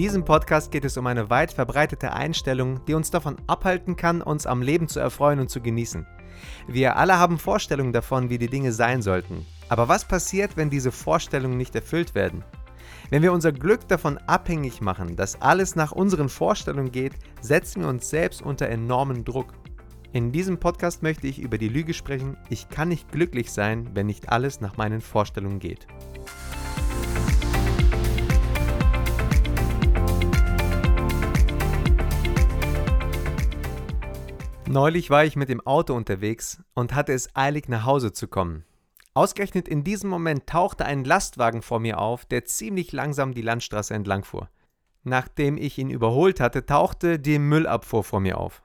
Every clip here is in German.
diesem Podcast geht es um eine weit verbreitete Einstellung, die uns davon abhalten kann, uns am Leben zu erfreuen und zu genießen. Wir alle haben Vorstellungen davon, wie die Dinge sein sollten. Aber was passiert, wenn diese Vorstellungen nicht erfüllt werden? Wenn wir unser Glück davon abhängig machen, dass alles nach unseren Vorstellungen geht, setzen wir uns selbst unter enormen Druck. In diesem Podcast möchte ich über die Lüge sprechen, ich kann nicht glücklich sein, wenn nicht alles nach meinen Vorstellungen geht. Neulich war ich mit dem Auto unterwegs und hatte es eilig nach Hause zu kommen. Ausgerechnet in diesem Moment tauchte ein Lastwagen vor mir auf, der ziemlich langsam die Landstraße entlang fuhr. Nachdem ich ihn überholt hatte, tauchte die Müllabfuhr vor mir auf.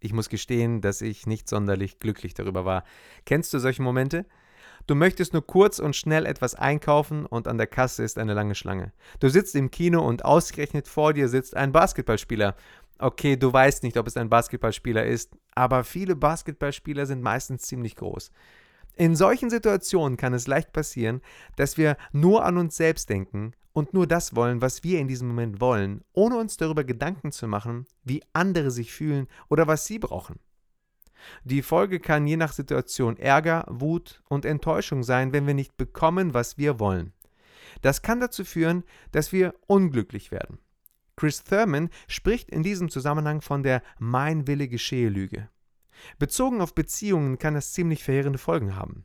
Ich muss gestehen, dass ich nicht sonderlich glücklich darüber war. Kennst du solche Momente? Du möchtest nur kurz und schnell etwas einkaufen und an der Kasse ist eine lange Schlange. Du sitzt im Kino und ausgerechnet vor dir sitzt ein Basketballspieler okay, du weißt nicht, ob es ein Basketballspieler ist, aber viele Basketballspieler sind meistens ziemlich groß. In solchen Situationen kann es leicht passieren, dass wir nur an uns selbst denken und nur das wollen, was wir in diesem Moment wollen, ohne uns darüber Gedanken zu machen, wie andere sich fühlen oder was sie brauchen. Die Folge kann je nach Situation Ärger, Wut und Enttäuschung sein, wenn wir nicht bekommen, was wir wollen. Das kann dazu führen, dass wir unglücklich werden. Chris Thurman spricht in diesem Zusammenhang von der Mein Wille geschehe Lüge. Bezogen auf Beziehungen kann das ziemlich verheerende Folgen haben.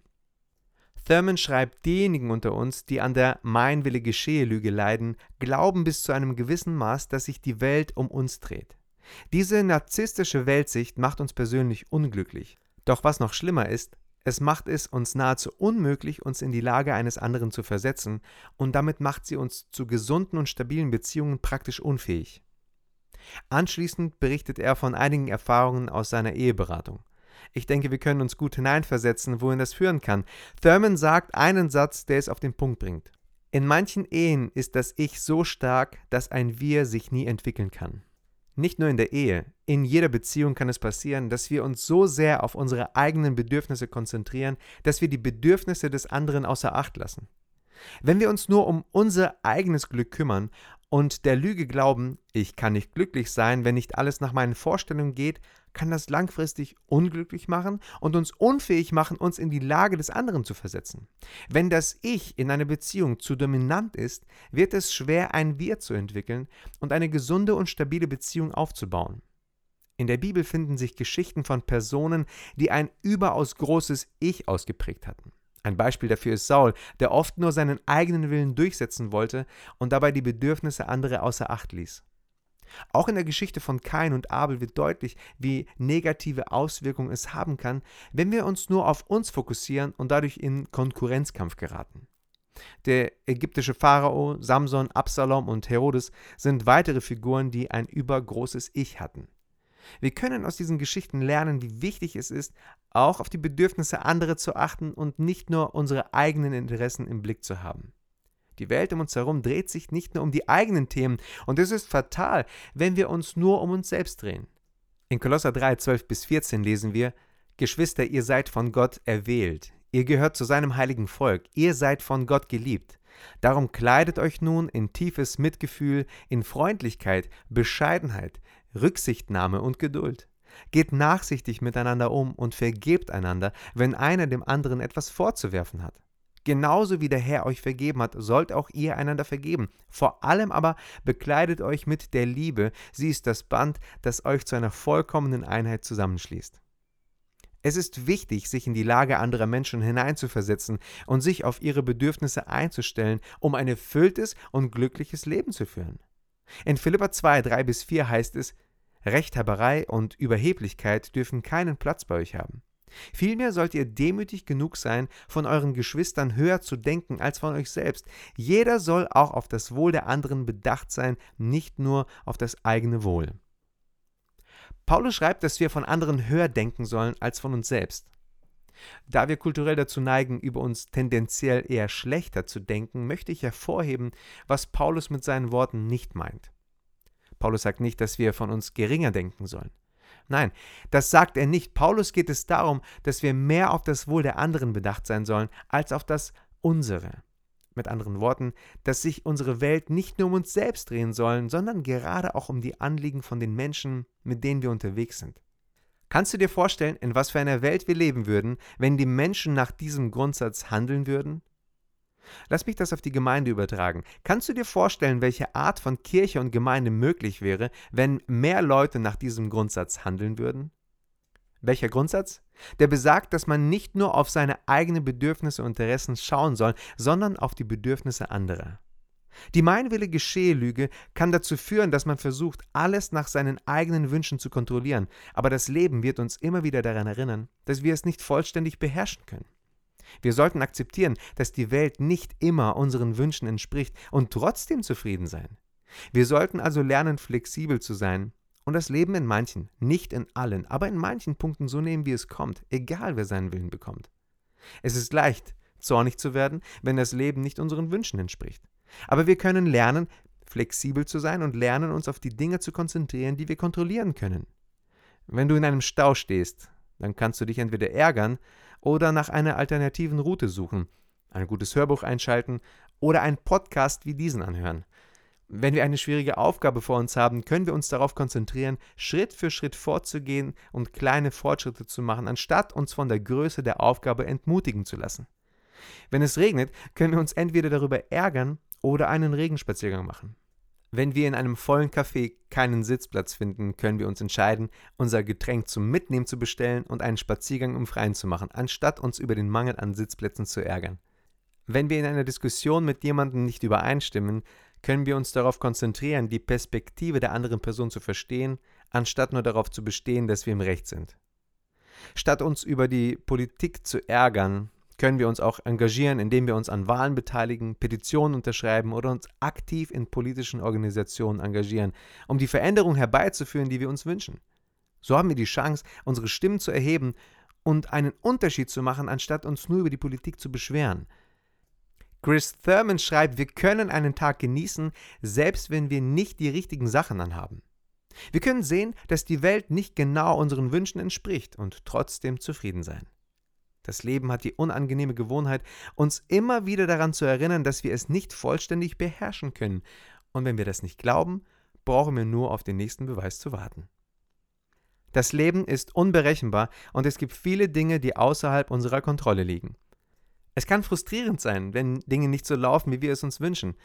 Thurman schreibt, diejenigen unter uns, die an der Mein Wille geschehe Lüge leiden, glauben bis zu einem gewissen Maß, dass sich die Welt um uns dreht. Diese narzisstische Weltsicht macht uns persönlich unglücklich. Doch was noch schlimmer ist, es macht es uns nahezu unmöglich, uns in die Lage eines anderen zu versetzen, und damit macht sie uns zu gesunden und stabilen Beziehungen praktisch unfähig. Anschließend berichtet er von einigen Erfahrungen aus seiner Eheberatung. Ich denke, wir können uns gut hineinversetzen, wohin das führen kann. Thurman sagt einen Satz, der es auf den Punkt bringt. In manchen Ehen ist das Ich so stark, dass ein Wir sich nie entwickeln kann. Nicht nur in der Ehe, in jeder Beziehung kann es passieren, dass wir uns so sehr auf unsere eigenen Bedürfnisse konzentrieren, dass wir die Bedürfnisse des anderen außer Acht lassen. Wenn wir uns nur um unser eigenes Glück kümmern und der Lüge glauben, ich kann nicht glücklich sein, wenn nicht alles nach meinen Vorstellungen geht, kann das langfristig unglücklich machen und uns unfähig machen, uns in die Lage des anderen zu versetzen. Wenn das Ich in einer Beziehung zu dominant ist, wird es schwer, ein Wir zu entwickeln und eine gesunde und stabile Beziehung aufzubauen. In der Bibel finden sich Geschichten von Personen, die ein überaus großes Ich ausgeprägt hatten. Ein Beispiel dafür ist Saul, der oft nur seinen eigenen Willen durchsetzen wollte und dabei die Bedürfnisse anderer außer Acht ließ. Auch in der Geschichte von Kain und Abel wird deutlich, wie negative Auswirkungen es haben kann, wenn wir uns nur auf uns fokussieren und dadurch in Konkurrenzkampf geraten. Der ägyptische Pharao, Samson, Absalom und Herodes sind weitere Figuren, die ein übergroßes Ich hatten. Wir können aus diesen Geschichten lernen, wie wichtig es ist, auch auf die Bedürfnisse anderer zu achten und nicht nur unsere eigenen Interessen im Blick zu haben. Die Welt um uns herum dreht sich nicht nur um die eigenen Themen und es ist fatal, wenn wir uns nur um uns selbst drehen. In Kolosser 3, 12 bis 14 lesen wir, Geschwister, ihr seid von Gott erwählt, ihr gehört zu seinem heiligen Volk, ihr seid von Gott geliebt. Darum kleidet euch nun in tiefes Mitgefühl, in Freundlichkeit, Bescheidenheit, Rücksichtnahme und Geduld. Geht nachsichtig miteinander um und vergebt einander, wenn einer dem anderen etwas vorzuwerfen hat. Genauso wie der Herr euch vergeben hat, sollt auch ihr einander vergeben. Vor allem aber bekleidet euch mit der Liebe. Sie ist das Band, das euch zu einer vollkommenen Einheit zusammenschließt. Es ist wichtig, sich in die Lage anderer Menschen hineinzuversetzen und sich auf ihre Bedürfnisse einzustellen, um ein erfülltes und glückliches Leben zu führen. In Philippa 2, 3 bis 4 heißt es, Rechthaberei und Überheblichkeit dürfen keinen Platz bei euch haben. Vielmehr sollt ihr demütig genug sein, von euren Geschwistern höher zu denken als von euch selbst. Jeder soll auch auf das Wohl der anderen bedacht sein, nicht nur auf das eigene Wohl. Paulus schreibt, dass wir von anderen höher denken sollen als von uns selbst. Da wir kulturell dazu neigen, über uns tendenziell eher schlechter zu denken, möchte ich hervorheben, was Paulus mit seinen Worten nicht meint. Paulus sagt nicht, dass wir von uns geringer denken sollen. Nein, das sagt er nicht. Paulus geht es darum, dass wir mehr auf das Wohl der anderen bedacht sein sollen, als auf das unsere. Mit anderen Worten, dass sich unsere Welt nicht nur um uns selbst drehen sollen, sondern gerade auch um die Anliegen von den Menschen, mit denen wir unterwegs sind. Kannst du dir vorstellen, in was für einer Welt wir leben würden, wenn die Menschen nach diesem Grundsatz handeln würden? Lass mich das auf die Gemeinde übertragen. Kannst du dir vorstellen, welche Art von Kirche und Gemeinde möglich wäre, wenn mehr Leute nach diesem Grundsatz handeln würden? Welcher Grundsatz? Der besagt, dass man nicht nur auf seine eigenen Bedürfnisse und Interessen schauen soll, sondern auf die Bedürfnisse anderer. Die Meinwille geschehe Lüge kann dazu führen, dass man versucht, alles nach seinen eigenen Wünschen zu kontrollieren, aber das Leben wird uns immer wieder daran erinnern, dass wir es nicht vollständig beherrschen können. Wir sollten akzeptieren, dass die Welt nicht immer unseren Wünschen entspricht und trotzdem zufrieden sein. Wir sollten also lernen, flexibel zu sein und das Leben in manchen, nicht in allen, aber in manchen Punkten so nehmen, wie es kommt, egal wer seinen Willen bekommt. Es ist leicht, zornig zu werden, wenn das Leben nicht unseren Wünschen entspricht. Aber wir können lernen, flexibel zu sein und lernen, uns auf die Dinge zu konzentrieren, die wir kontrollieren können. Wenn du in einem Stau stehst, dann kannst du dich entweder ärgern oder nach einer alternativen Route suchen, ein gutes Hörbuch einschalten oder einen Podcast wie diesen anhören. Wenn wir eine schwierige Aufgabe vor uns haben, können wir uns darauf konzentrieren, Schritt für Schritt vorzugehen und kleine Fortschritte zu machen, anstatt uns von der Größe der Aufgabe entmutigen zu lassen. Wenn es regnet, können wir uns entweder darüber ärgern oder einen Regenspaziergang machen. Wenn wir in einem vollen Café keinen Sitzplatz finden, können wir uns entscheiden, unser Getränk zum Mitnehmen zu bestellen und einen Spaziergang im Freien zu machen, anstatt uns über den Mangel an Sitzplätzen zu ärgern. Wenn wir in einer Diskussion mit jemandem nicht übereinstimmen, können wir uns darauf konzentrieren, die Perspektive der anderen Person zu verstehen, anstatt nur darauf zu bestehen, dass wir im Recht sind. Statt uns über die Politik zu ärgern, können wir uns auch engagieren, indem wir uns an Wahlen beteiligen, Petitionen unterschreiben oder uns aktiv in politischen Organisationen engagieren, um die Veränderung herbeizuführen, die wir uns wünschen. So haben wir die Chance, unsere Stimmen zu erheben und einen Unterschied zu machen, anstatt uns nur über die Politik zu beschweren. Chris Thurman schreibt, wir können einen Tag genießen, selbst wenn wir nicht die richtigen Sachen anhaben. Wir können sehen, dass die Welt nicht genau unseren Wünschen entspricht und trotzdem zufrieden sein. Das Leben hat die unangenehme Gewohnheit, uns immer wieder daran zu erinnern, dass wir es nicht vollständig beherrschen können. Und wenn wir das nicht glauben, brauchen wir nur auf den nächsten Beweis zu warten. Das Leben ist unberechenbar und es gibt viele Dinge, die außerhalb unserer Kontrolle liegen. Es kann frustrierend sein, wenn Dinge nicht so laufen, wie wir es uns wünschen,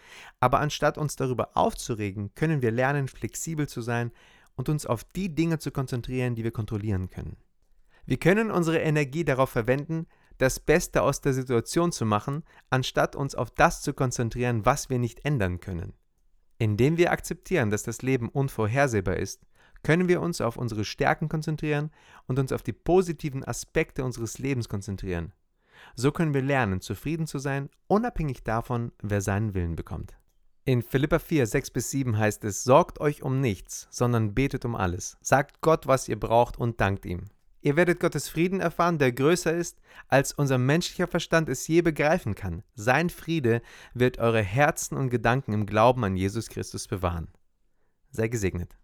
aber anstatt uns darüber aufzuregen, können wir lernen, flexibel zu sein und uns auf die Dinge zu konzentrieren, die wir kontrollieren können. Wir können unsere Energie darauf verwenden, das Beste aus der Situation zu machen, anstatt uns auf das zu konzentrieren, was wir nicht ändern können. Indem wir akzeptieren, dass das Leben unvorhersehbar ist, können wir uns auf unsere Stärken konzentrieren und uns auf die positiven Aspekte unseres Lebens konzentrieren. So können wir lernen, zufrieden zu sein, unabhängig davon, wer seinen Willen bekommt. In Philippa 4, 6 bis 7 heißt es, Sorgt euch um nichts, sondern betet um alles. Sagt Gott, was ihr braucht und dankt ihm. Ihr werdet Gottes Frieden erfahren, der größer ist, als unser menschlicher Verstand es je begreifen kann. Sein Friede wird eure Herzen und Gedanken im Glauben an Jesus Christus bewahren. Sei gesegnet.